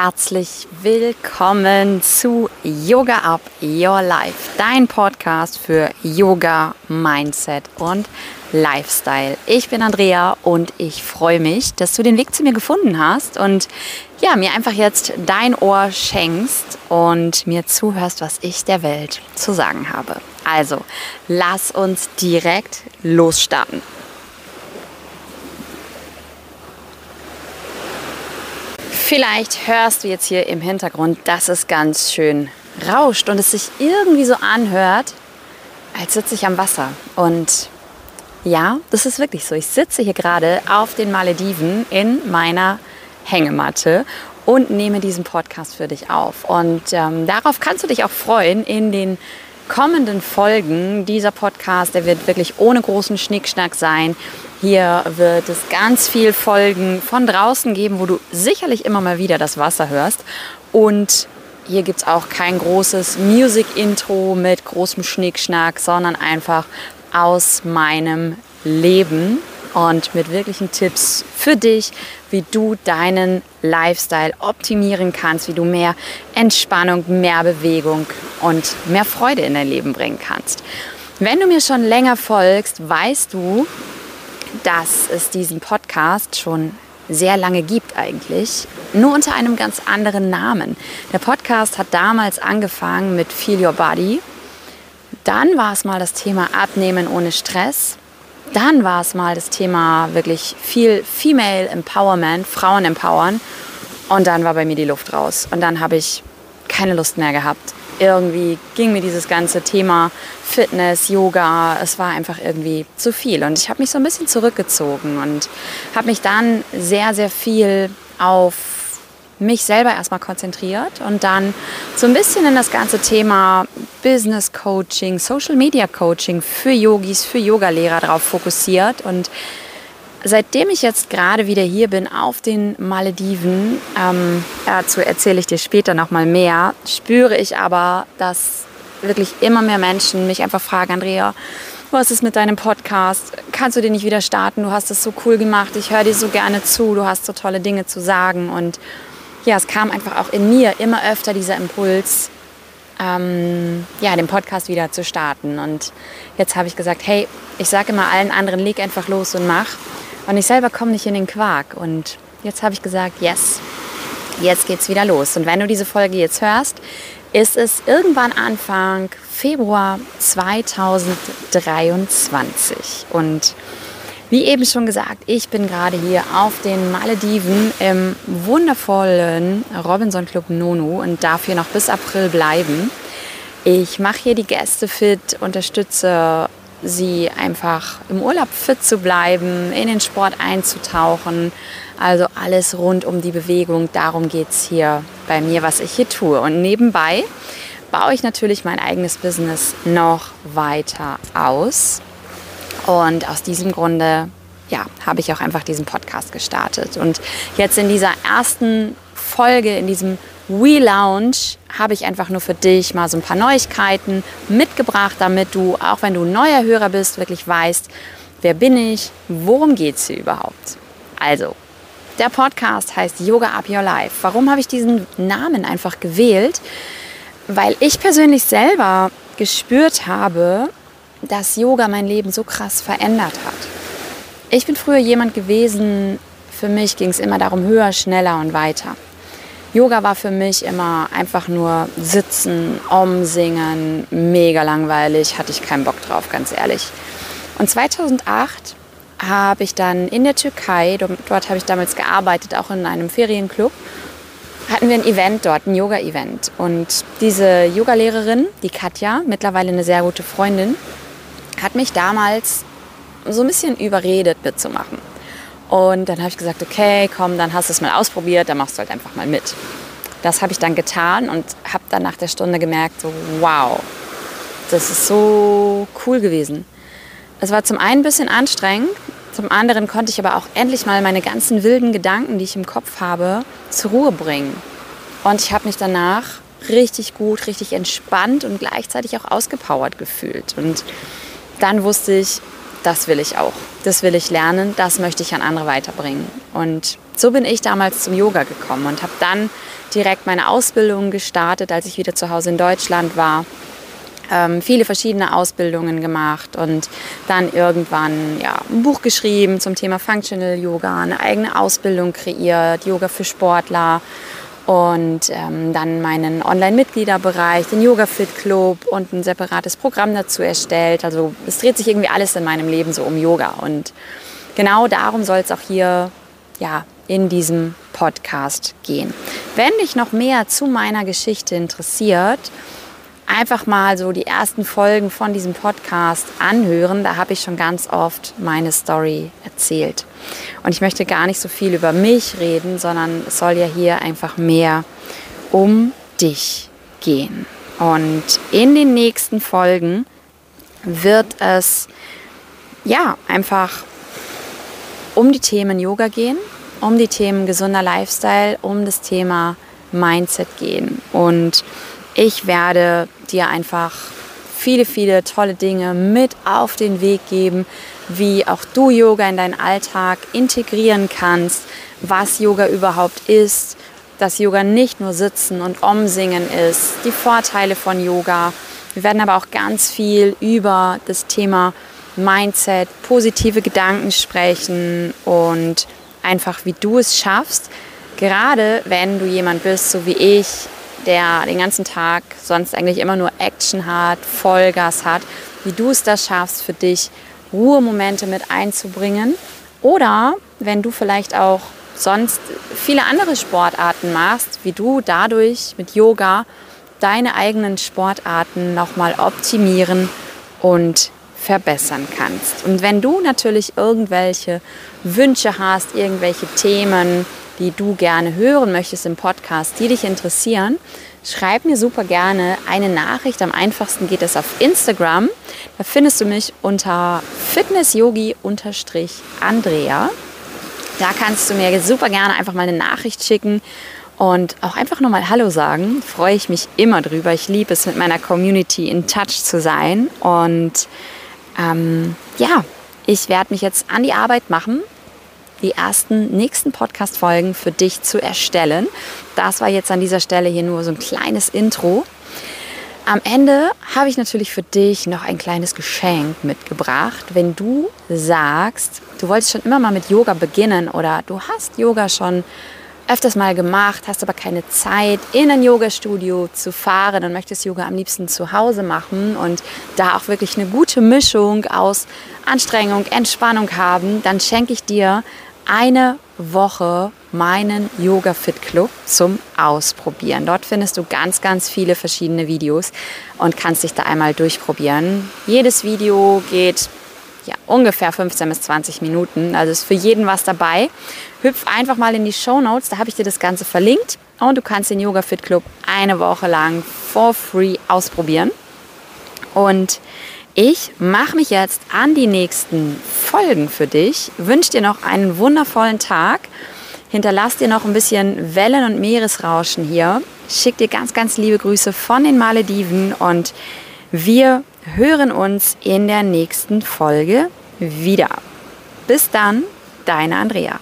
herzlich willkommen zu Yoga Up Your Life, dein Podcast für Yoga, Mindset und Lifestyle. Ich bin Andrea und ich freue mich, dass du den Weg zu mir gefunden hast und ja, mir einfach jetzt dein Ohr schenkst und mir zuhörst, was ich der Welt zu sagen habe. Also, lass uns direkt losstarten. Vielleicht hörst du jetzt hier im Hintergrund, dass es ganz schön rauscht und es sich irgendwie so anhört, als sitze ich am Wasser. Und ja, das ist wirklich so. Ich sitze hier gerade auf den Malediven in meiner Hängematte und nehme diesen Podcast für dich auf. Und ähm, darauf kannst du dich auch freuen in den kommenden Folgen. Dieser Podcast, der wird wirklich ohne großen Schnickschnack sein. Hier wird es ganz viel Folgen von draußen geben, wo du sicherlich immer mal wieder das Wasser hörst. Und hier gibt es auch kein großes Music-Intro mit großem Schnickschnack, sondern einfach aus meinem Leben und mit wirklichen Tipps für dich, wie du deinen Lifestyle optimieren kannst, wie du mehr Entspannung, mehr Bewegung und mehr Freude in dein Leben bringen kannst. Wenn du mir schon länger folgst, weißt du, dass es diesen Podcast schon sehr lange gibt eigentlich, nur unter einem ganz anderen Namen. Der Podcast hat damals angefangen mit Feel Your Body. Dann war es mal das Thema Abnehmen ohne Stress. Dann war es mal das Thema wirklich viel Female Empowerment, Frauen empowern. Und dann war bei mir die Luft raus. Und dann habe ich keine Lust mehr gehabt, irgendwie ging mir dieses ganze Thema Fitness, Yoga, es war einfach irgendwie zu viel. Und ich habe mich so ein bisschen zurückgezogen und habe mich dann sehr, sehr viel auf mich selber erstmal konzentriert und dann so ein bisschen in das ganze Thema Business Coaching, Social Media Coaching für Yogis, für Yogalehrer darauf fokussiert und Seitdem ich jetzt gerade wieder hier bin auf den Malediven, ähm, dazu erzähle ich dir später nochmal mehr, spüre ich aber, dass wirklich immer mehr Menschen mich einfach fragen, Andrea, was ist mit deinem Podcast? Kannst du den nicht wieder starten? Du hast es so cool gemacht, ich höre dir so gerne zu, du hast so tolle Dinge zu sagen. Und ja, es kam einfach auch in mir immer öfter dieser Impuls, ähm, ja, den Podcast wieder zu starten. Und jetzt habe ich gesagt, hey, ich sage immer allen anderen, leg einfach los und mach. Und ich selber komme nicht in den Quark. Und jetzt habe ich gesagt, yes, jetzt geht's wieder los. Und wenn du diese Folge jetzt hörst, ist es irgendwann Anfang Februar 2023. Und wie eben schon gesagt, ich bin gerade hier auf den Malediven im wundervollen Robinson Club Nono und darf hier noch bis April bleiben. Ich mache hier die Gäste fit, unterstütze sie einfach im Urlaub fit zu bleiben, in den Sport einzutauchen. Also alles rund um die Bewegung. Darum geht es hier bei mir, was ich hier tue. Und nebenbei baue ich natürlich mein eigenes Business noch weiter aus. Und aus diesem Grunde ja, habe ich auch einfach diesen Podcast gestartet. Und jetzt in dieser ersten Folge, in diesem We Lounge habe ich einfach nur für dich mal so ein paar Neuigkeiten mitgebracht, damit du, auch wenn du neuer Hörer bist, wirklich weißt, wer bin ich, worum geht es hier überhaupt. Also, der Podcast heißt Yoga Up Your Life. Warum habe ich diesen Namen einfach gewählt? Weil ich persönlich selber gespürt habe, dass Yoga mein Leben so krass verändert hat. Ich bin früher jemand gewesen, für mich ging es immer darum, höher, schneller und weiter. Yoga war für mich immer einfach nur sitzen, umsingen, mega langweilig, hatte ich keinen Bock drauf, ganz ehrlich. Und 2008 habe ich dann in der Türkei, dort habe ich damals gearbeitet, auch in einem Ferienclub, hatten wir ein Event dort, ein Yoga-Event. Und diese Yogalehrerin, die Katja, mittlerweile eine sehr gute Freundin, hat mich damals so ein bisschen überredet mitzumachen. Und dann habe ich gesagt, okay, komm, dann hast du es mal ausprobiert, dann machst du halt einfach mal mit. Das habe ich dann getan und habe dann nach der Stunde gemerkt, so wow, das ist so cool gewesen. Es war zum einen ein bisschen anstrengend, zum anderen konnte ich aber auch endlich mal meine ganzen wilden Gedanken, die ich im Kopf habe, zur Ruhe bringen. Und ich habe mich danach richtig gut, richtig entspannt und gleichzeitig auch ausgepowert gefühlt. Und dann wusste ich, das will ich auch. Das will ich lernen, das möchte ich an andere weiterbringen. Und so bin ich damals zum Yoga gekommen und habe dann direkt meine Ausbildung gestartet, als ich wieder zu Hause in Deutschland war. Ähm, viele verschiedene Ausbildungen gemacht und dann irgendwann ja, ein Buch geschrieben zum Thema Functional Yoga, eine eigene Ausbildung kreiert, Yoga für Sportler und ähm, dann meinen Online-Mitgliederbereich, den Yoga Fit Club und ein separates Programm dazu erstellt. Also es dreht sich irgendwie alles in meinem Leben so um Yoga und genau darum soll es auch hier ja, in diesem Podcast gehen. Wenn dich noch mehr zu meiner Geschichte interessiert, einfach mal so die ersten Folgen von diesem Podcast anhören. Da habe ich schon ganz oft meine Story erzählt. Und ich möchte gar nicht so viel über mich reden, sondern es soll ja hier einfach mehr um dich gehen. Und in den nächsten Folgen wird es ja einfach um die Themen Yoga gehen, um die Themen gesunder Lifestyle, um das Thema Mindset gehen. Und ich werde dir einfach viele, viele tolle Dinge mit auf den Weg geben, wie auch du Yoga in deinen Alltag integrieren kannst, was Yoga überhaupt ist, dass Yoga nicht nur Sitzen und Umsingen ist, die Vorteile von Yoga. Wir werden aber auch ganz viel über das Thema Mindset, positive Gedanken sprechen und einfach, wie du es schaffst, gerade wenn du jemand bist, so wie ich, der den ganzen Tag sonst eigentlich immer nur Action hat, Vollgas hat, wie du es da schaffst, für dich Ruhemomente mit einzubringen. Oder wenn du vielleicht auch sonst viele andere Sportarten machst, wie du dadurch mit Yoga deine eigenen Sportarten nochmal optimieren und verbessern kannst. Und wenn du natürlich irgendwelche Wünsche hast, irgendwelche Themen, die du gerne hören möchtest im Podcast, die dich interessieren, schreib mir super gerne eine Nachricht. Am einfachsten geht es auf Instagram. Da findest du mich unter fitnessyogi-andrea. Da kannst du mir super gerne einfach mal eine Nachricht schicken und auch einfach nur mal Hallo sagen. Freue ich mich immer drüber. Ich liebe es, mit meiner Community in Touch zu sein. Und ähm, ja, ich werde mich jetzt an die Arbeit machen, die ersten nächsten Podcast-Folgen für dich zu erstellen. Das war jetzt an dieser Stelle hier nur so ein kleines Intro. Am Ende habe ich natürlich für dich noch ein kleines Geschenk mitgebracht. Wenn du sagst, du wolltest schon immer mal mit Yoga beginnen oder du hast Yoga schon öfters mal gemacht, hast aber keine Zeit, in ein Yoga-Studio zu fahren und möchtest Yoga am liebsten zu Hause machen und da auch wirklich eine gute Mischung aus Anstrengung, Entspannung haben, dann schenke ich dir eine Woche meinen Yoga Fit Club zum Ausprobieren. Dort findest du ganz, ganz viele verschiedene Videos und kannst dich da einmal durchprobieren. Jedes Video geht ja, ungefähr 15 bis 20 Minuten. Also ist für jeden was dabei. Hüpf einfach mal in die Show Notes, da habe ich dir das Ganze verlinkt. Und du kannst den Yoga Fit Club eine Woche lang for free ausprobieren. Und ich mache mich jetzt an die nächsten Folgen für dich, wünsche dir noch einen wundervollen Tag, hinterlass dir noch ein bisschen Wellen- und Meeresrauschen hier, schick dir ganz, ganz liebe Grüße von den Malediven und wir hören uns in der nächsten Folge wieder. Bis dann, deine Andrea.